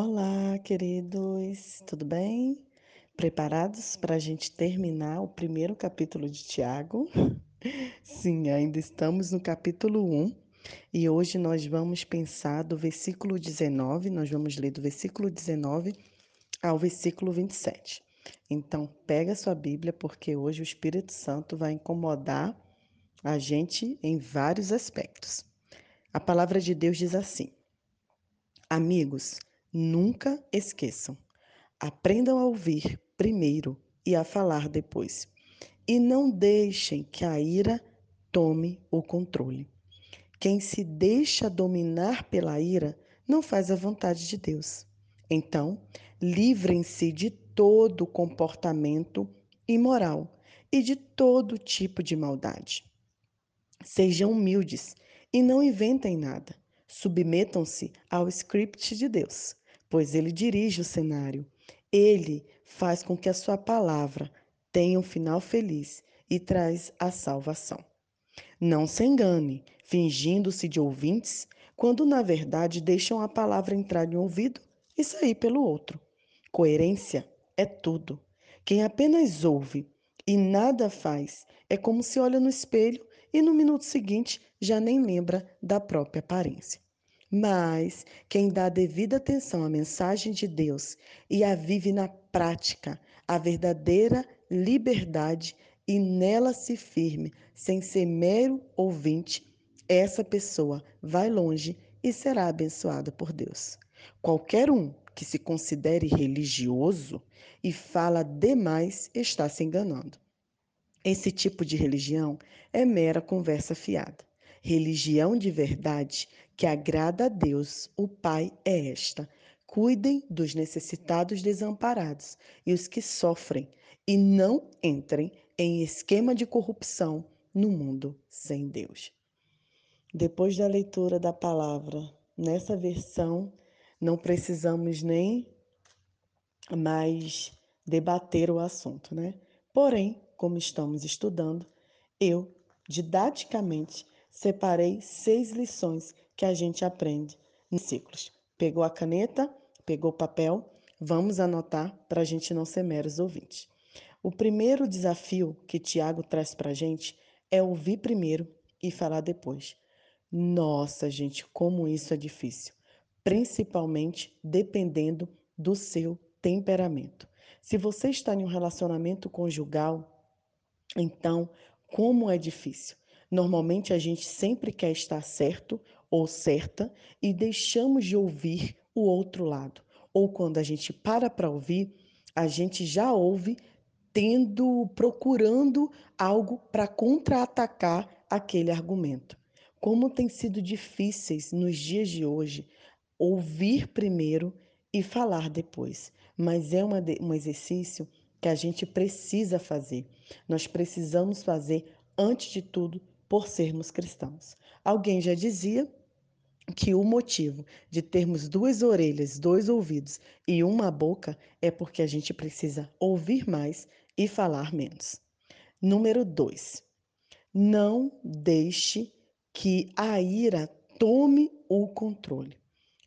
Olá, queridos, tudo bem? Preparados para a gente terminar o primeiro capítulo de Tiago? Sim, ainda estamos no capítulo 1 e hoje nós vamos pensar do versículo 19, nós vamos ler do versículo 19 ao versículo 27. Então, pega sua Bíblia porque hoje o Espírito Santo vai incomodar a gente em vários aspectos. A palavra de Deus diz assim: Amigos, Nunca esqueçam. Aprendam a ouvir primeiro e a falar depois. E não deixem que a ira tome o controle. Quem se deixa dominar pela ira não faz a vontade de Deus. Então, livrem-se de todo comportamento imoral e de todo tipo de maldade. Sejam humildes e não inventem nada. Submetam-se ao script de Deus pois ele dirige o cenário. Ele faz com que a sua palavra tenha um final feliz e traz a salvação. Não se engane, fingindo-se de ouvintes, quando na verdade deixam a palavra entrar em um ouvido e sair pelo outro. Coerência é tudo. Quem apenas ouve e nada faz é como se olha no espelho e no minuto seguinte já nem lembra da própria aparência. Mas quem dá devida atenção à mensagem de Deus e a vive na prática, a verdadeira liberdade e nela se firme, sem ser mero ouvinte, essa pessoa vai longe e será abençoada por Deus. Qualquer um que se considere religioso e fala demais está se enganando. Esse tipo de religião é mera conversa fiada. Religião de verdade que agrada a Deus, o Pai, é esta: cuidem dos necessitados desamparados e os que sofrem, e não entrem em esquema de corrupção no mundo sem Deus. Depois da leitura da palavra, nessa versão, não precisamos nem mais debater o assunto, né? Porém, como estamos estudando, eu, didaticamente, separei seis lições que a gente aprende em ciclos. Pegou a caneta, pegou o papel, vamos anotar para a gente não ser meros ouvintes. O primeiro desafio que Tiago traz para a gente é ouvir primeiro e falar depois. Nossa, gente, como isso é difícil, principalmente dependendo do seu temperamento. Se você está em um relacionamento conjugal, então como é difícil. Normalmente a gente sempre quer estar certo ou certa e deixamos de ouvir o outro lado. Ou quando a gente para para ouvir, a gente já ouve tendo procurando algo para contra-atacar aquele argumento. Como tem sido difíceis nos dias de hoje ouvir primeiro e falar depois. Mas é uma, um exercício que a gente precisa fazer. Nós precisamos fazer, antes de tudo, por sermos cristãos. Alguém já dizia que o motivo de termos duas orelhas, dois ouvidos e uma boca é porque a gente precisa ouvir mais e falar menos. Número dois, não deixe que a ira tome o controle.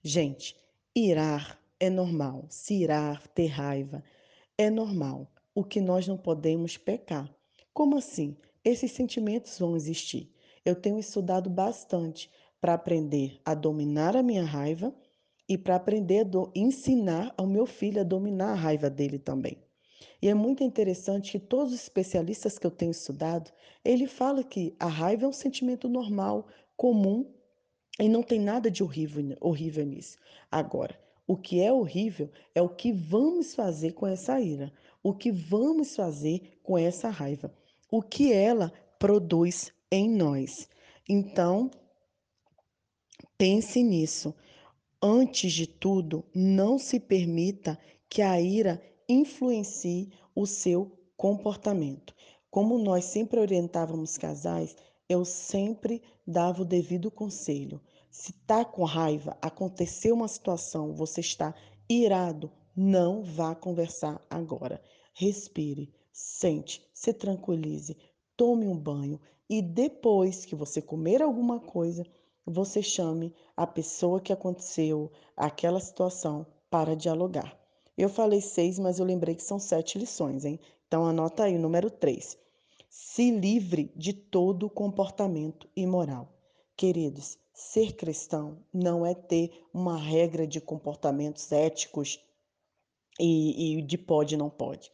Gente, irar é normal, se irar, ter raiva é normal. O que nós não podemos pecar. Como assim? Esses sentimentos vão existir. Eu tenho estudado bastante para aprender a dominar a minha raiva e para aprender a ensinar ao meu filho a dominar a raiva dele também. E é muito interessante que todos os especialistas que eu tenho estudado, ele fala que a raiva é um sentimento normal, comum e não tem nada de horrível, horrível nisso. Agora, o que é horrível é o que vamos fazer com essa ira, o que vamos fazer com essa raiva, o que ela produz em nós. Então, pense nisso. Antes de tudo, não se permita que a ira influencie o seu comportamento. Como nós sempre orientávamos casais, eu sempre dava o devido conselho. Se está com raiva, aconteceu uma situação, você está irado, não vá conversar agora. Respire, sente, se tranquilize, tome um banho e depois que você comer alguma coisa, você chame a pessoa que aconteceu aquela situação para dialogar. Eu falei seis, mas eu lembrei que são sete lições, hein? Então anota aí o número três. Se livre de todo comportamento imoral. Queridos, ser cristão não é ter uma regra de comportamentos éticos e, e de pode e não pode.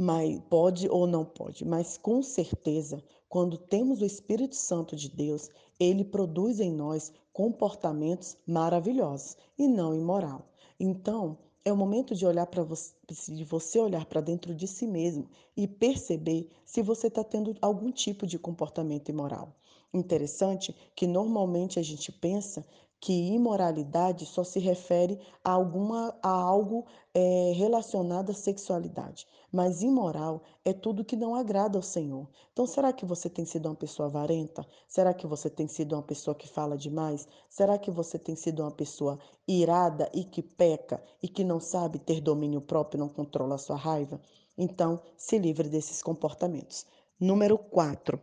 Mas pode ou não pode, mas com certeza, quando temos o Espírito Santo de Deus, ele produz em nós comportamentos maravilhosos e não imoral. Então, é o momento de olhar para você, de você olhar para dentro de si mesmo e perceber se você está tendo algum tipo de comportamento imoral. Interessante que normalmente a gente pensa que imoralidade só se refere a, alguma, a algo é, relacionado à sexualidade. Mas imoral é tudo que não agrada ao Senhor. Então, será que você tem sido uma pessoa avarenta? Será que você tem sido uma pessoa que fala demais? Será que você tem sido uma pessoa irada e que peca e que não sabe ter domínio próprio, não controla a sua raiva? Então, se livre desses comportamentos. Número 4.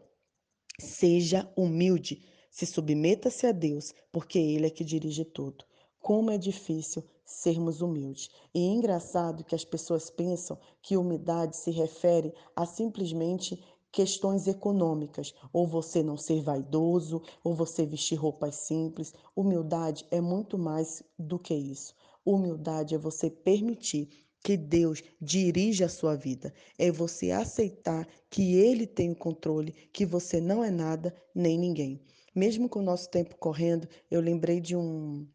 Seja humilde, se submeta-se a Deus, porque Ele é que dirige tudo. Como é difícil sermos humildes. E é engraçado que as pessoas pensam que humildade se refere a simplesmente questões econômicas, ou você não ser vaidoso, ou você vestir roupas simples. Humildade é muito mais do que isso. Humildade é você permitir que Deus dirija a sua vida. É você aceitar que Ele tem o controle, que você não é nada nem ninguém. Mesmo com o nosso tempo correndo, eu lembrei de um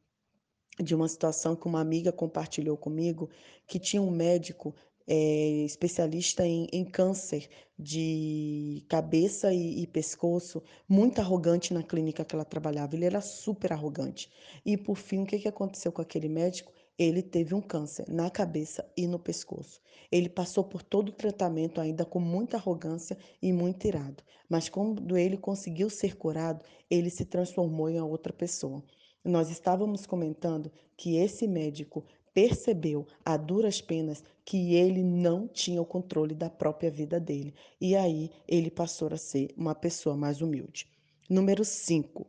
de uma situação que uma amiga compartilhou comigo, que tinha um médico é, especialista em, em, câncer de cabeça e, e, pescoço, muito arrogante na clínica que ela trabalhava. Ele era super arrogante. E por fim, o que, que aconteceu com aquele médico? Ele teve um câncer na cabeça e no pescoço. Ele passou por todo o tratamento ainda com muita arrogância e muito irado. Mas quando ele conseguiu ser curado, ele se transformou em outra pessoa. Nós estávamos comentando que esse médico percebeu a duras penas que ele não tinha o controle da própria vida dele. E aí ele passou a ser uma pessoa mais humilde. Número 5.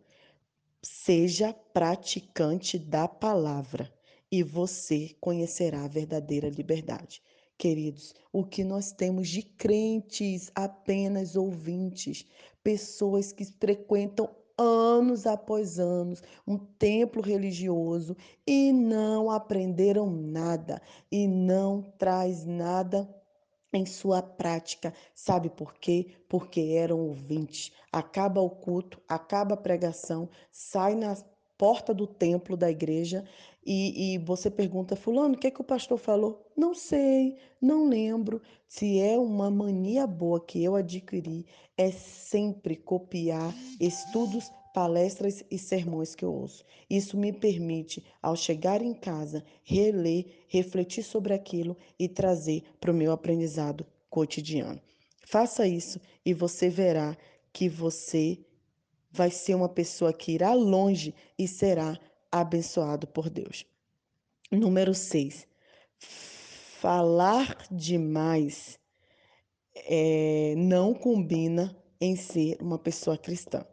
Seja praticante da palavra e você conhecerá a verdadeira liberdade. Queridos, o que nós temos de crentes apenas ouvintes, pessoas que frequentam anos após anos um templo religioso e não aprenderam nada e não traz nada em sua prática. Sabe por quê? Porque eram ouvintes. Acaba o culto, acaba a pregação, sai na porta do templo da igreja e, e você pergunta, Fulano, o que, é que o pastor falou? Não sei, não lembro. Se é uma mania boa que eu adquiri, é sempre copiar estudos, palestras e sermões que eu ouço. Isso me permite, ao chegar em casa, reler, refletir sobre aquilo e trazer para o meu aprendizado cotidiano. Faça isso e você verá que você vai ser uma pessoa que irá longe e será abençoado por Deus. Número 6. Falar demais é, não combina em ser uma pessoa cristã.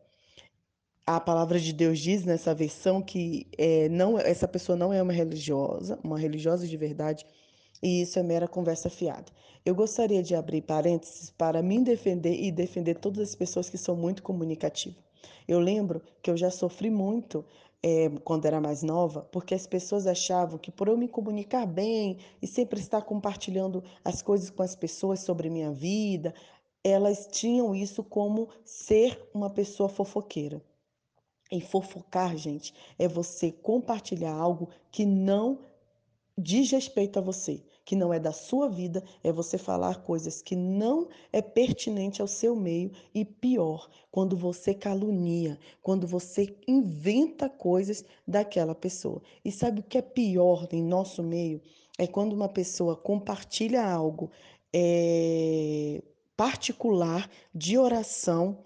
A palavra de Deus diz nessa versão que é, não, essa pessoa não é uma religiosa, uma religiosa de verdade, e isso é mera conversa fiada. Eu gostaria de abrir parênteses para me defender e defender todas as pessoas que são muito comunicativas. Eu lembro que eu já sofri muito é, quando era mais nova, porque as pessoas achavam que por eu me comunicar bem e sempre estar compartilhando as coisas com as pessoas sobre minha vida, elas tinham isso como ser uma pessoa fofoqueira. E fofocar, gente, é você compartilhar algo que não diz respeito a você, que não é da sua vida, é você falar coisas que não é pertinente ao seu meio e pior, quando você calunia, quando você inventa coisas daquela pessoa. E sabe o que é pior em nosso meio? É quando uma pessoa compartilha algo é, particular de oração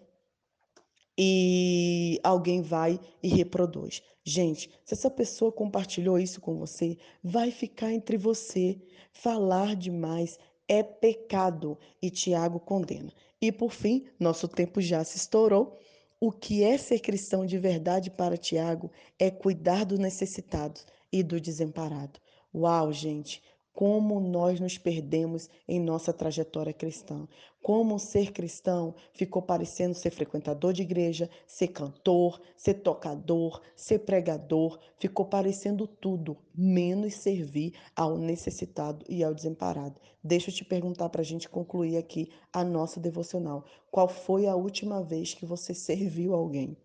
e alguém vai e reproduz. Gente, se essa pessoa compartilhou isso com você, vai ficar entre você. Falar demais é pecado e Tiago condena. E por fim, nosso tempo já se estourou. O que é ser cristão de verdade para Tiago é cuidar dos necessitados, e do desamparado. Uau, gente! Como nós nos perdemos em nossa trajetória cristã. Como ser cristão ficou parecendo ser frequentador de igreja, ser cantor, ser tocador, ser pregador, ficou parecendo tudo, menos servir ao necessitado e ao desamparado. Deixa eu te perguntar para a gente concluir aqui a nossa devocional. Qual foi a última vez que você serviu alguém?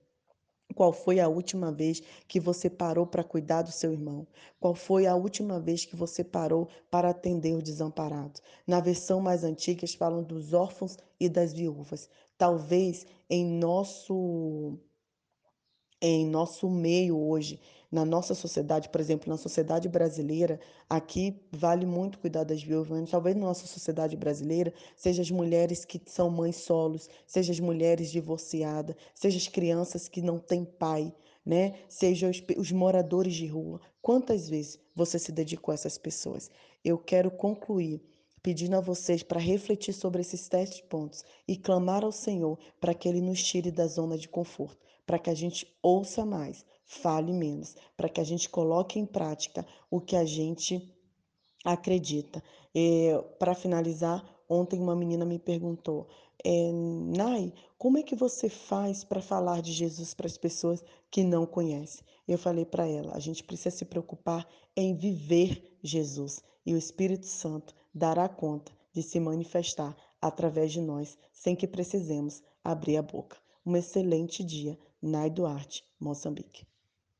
Qual foi a última vez que você parou para cuidar do seu irmão? Qual foi a última vez que você parou para atender o desamparado? Na versão mais antiga, eles falam dos órfãos e das viúvas. Talvez em nosso em nosso meio hoje, na nossa sociedade, por exemplo, na sociedade brasileira, aqui vale muito cuidar das viúvas, mas talvez na nossa sociedade brasileira, seja as mulheres que são mães solos, seja as mulheres divorciadas, seja as crianças que não têm pai, né? Seja os, os moradores de rua. Quantas vezes você se dedicou a essas pessoas? Eu quero concluir pedindo a vocês para refletir sobre esses sete pontos e clamar ao Senhor para que Ele nos tire da zona de conforto para que a gente ouça mais, fale menos, para que a gente coloque em prática o que a gente acredita. Para finalizar, ontem uma menina me perguntou, é, Nai, como é que você faz para falar de Jesus para as pessoas que não conhecem? Eu falei para ela, a gente precisa se preocupar em viver Jesus e o Espírito Santo dará conta de se manifestar através de nós, sem que precisemos abrir a boca. Um excelente dia. Nai Duarte, Moçambique.